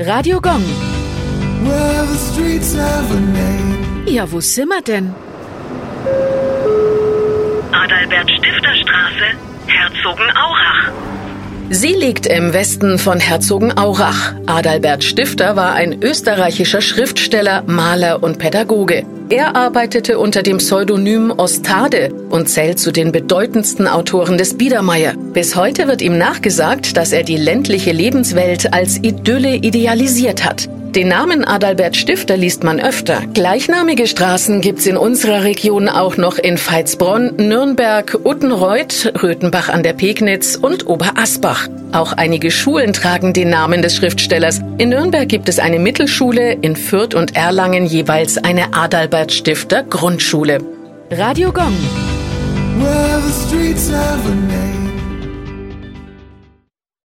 Radio Gong. Ja, wo sind wir denn? Adalbert Stifter Straße, Herzogenaurach. Sie liegt im Westen von Herzogenaurach. Adalbert Stifter war ein österreichischer Schriftsteller, Maler und Pädagoge. Er arbeitete unter dem Pseudonym Ostade und zählt zu den bedeutendsten Autoren des Biedermeier. Bis heute wird ihm nachgesagt, dass er die ländliche Lebenswelt als Idylle idealisiert hat. Den Namen Adalbert Stifter liest man öfter. Gleichnamige Straßen gibt's in unserer Region auch noch in Veitsbronn, Nürnberg, Uttenreuth, Röthenbach an der Pegnitz und Oberasbach. Auch einige Schulen tragen den Namen des Schriftstellers. In Nürnberg gibt es eine Mittelschule, in Fürth und Erlangen jeweils eine Adalbert Stifter Grundschule. Radio Gong. Well,